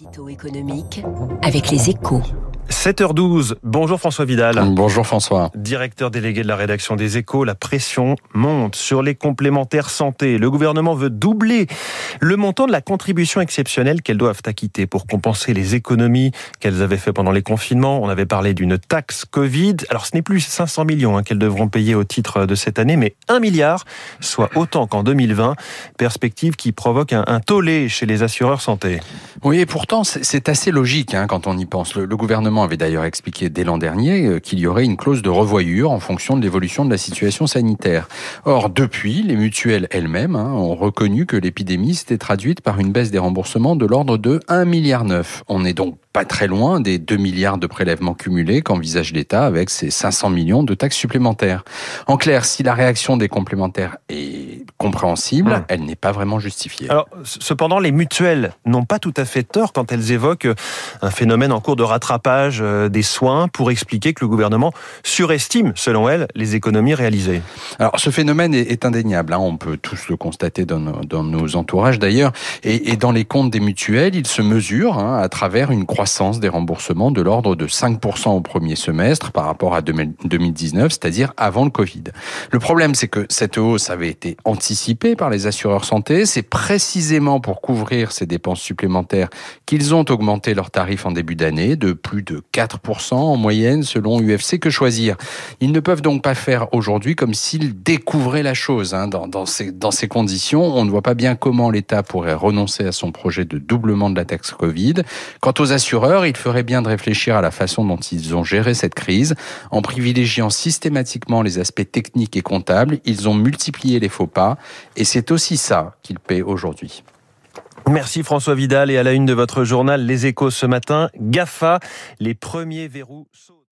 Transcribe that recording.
L'édito économique avec les échos. 7h12, bonjour François Vidal. Bonjour François. Directeur délégué de la rédaction des échos, la pression monte sur les complémentaires santé. Le gouvernement veut doubler le montant de la contribution exceptionnelle qu'elles doivent acquitter pour compenser les économies qu'elles avaient fait pendant les confinements. On avait parlé d'une taxe Covid. Alors ce n'est plus 500 millions hein, qu'elles devront payer au titre de cette année, mais 1 milliard, soit autant qu'en 2020. Perspective qui provoque un, un tollé chez les assureurs santé. Oui, et pourtant c'est assez logique hein, quand on y pense. Le, gouvernement avait d'ailleurs expliqué dès l'an dernier euh, qu'il y aurait une clause de revoyure en fonction de l'évolution de la situation sanitaire. Or, depuis, les mutuelles elles-mêmes hein, ont reconnu que l'épidémie s'était traduite par une baisse des remboursements de l'ordre de 1,9 milliard. On est donc pas très loin des 2 milliards de prélèvements cumulés qu'envisage l'État avec ses 500 millions de taxes supplémentaires. En clair, si la réaction des complémentaires est compréhensible, mmh. elle n'est pas vraiment justifiée. Alors, cependant, les mutuelles n'ont pas tout à fait tort quand elles évoquent un phénomène en cours de rattrapage euh, des soins pour expliquer que le gouvernement surestime, selon elles, les économies réalisées. Alors, ce phénomène est, indéniable. Hein. On peut tous le constater dans nos, dans nos entourages d'ailleurs. Et, et, dans les comptes des mutuelles, il se mesure hein, à travers une croissance croissance des remboursements de l'ordre de 5% au premier semestre par rapport à 2019, c'est-à-dire avant le Covid. Le problème, c'est que cette hausse avait été anticipée par les assureurs santé. C'est précisément pour couvrir ces dépenses supplémentaires qu'ils ont augmenté leurs tarifs en début d'année de plus de 4% en moyenne selon UFC. Que choisir Ils ne peuvent donc pas faire aujourd'hui comme s'ils découvraient la chose. Hein. Dans, ces, dans ces conditions, on ne voit pas bien comment l'État pourrait renoncer à son projet de doublement de la taxe Covid. Quant aux assureurs, il ferait bien de réfléchir à la façon dont ils ont géré cette crise. En privilégiant systématiquement les aspects techniques et comptables, ils ont multiplié les faux pas et c'est aussi ça qu'ils paient aujourd'hui. Merci François Vidal et à la une de votre journal Les Échos ce matin, GAFA, les premiers verrous.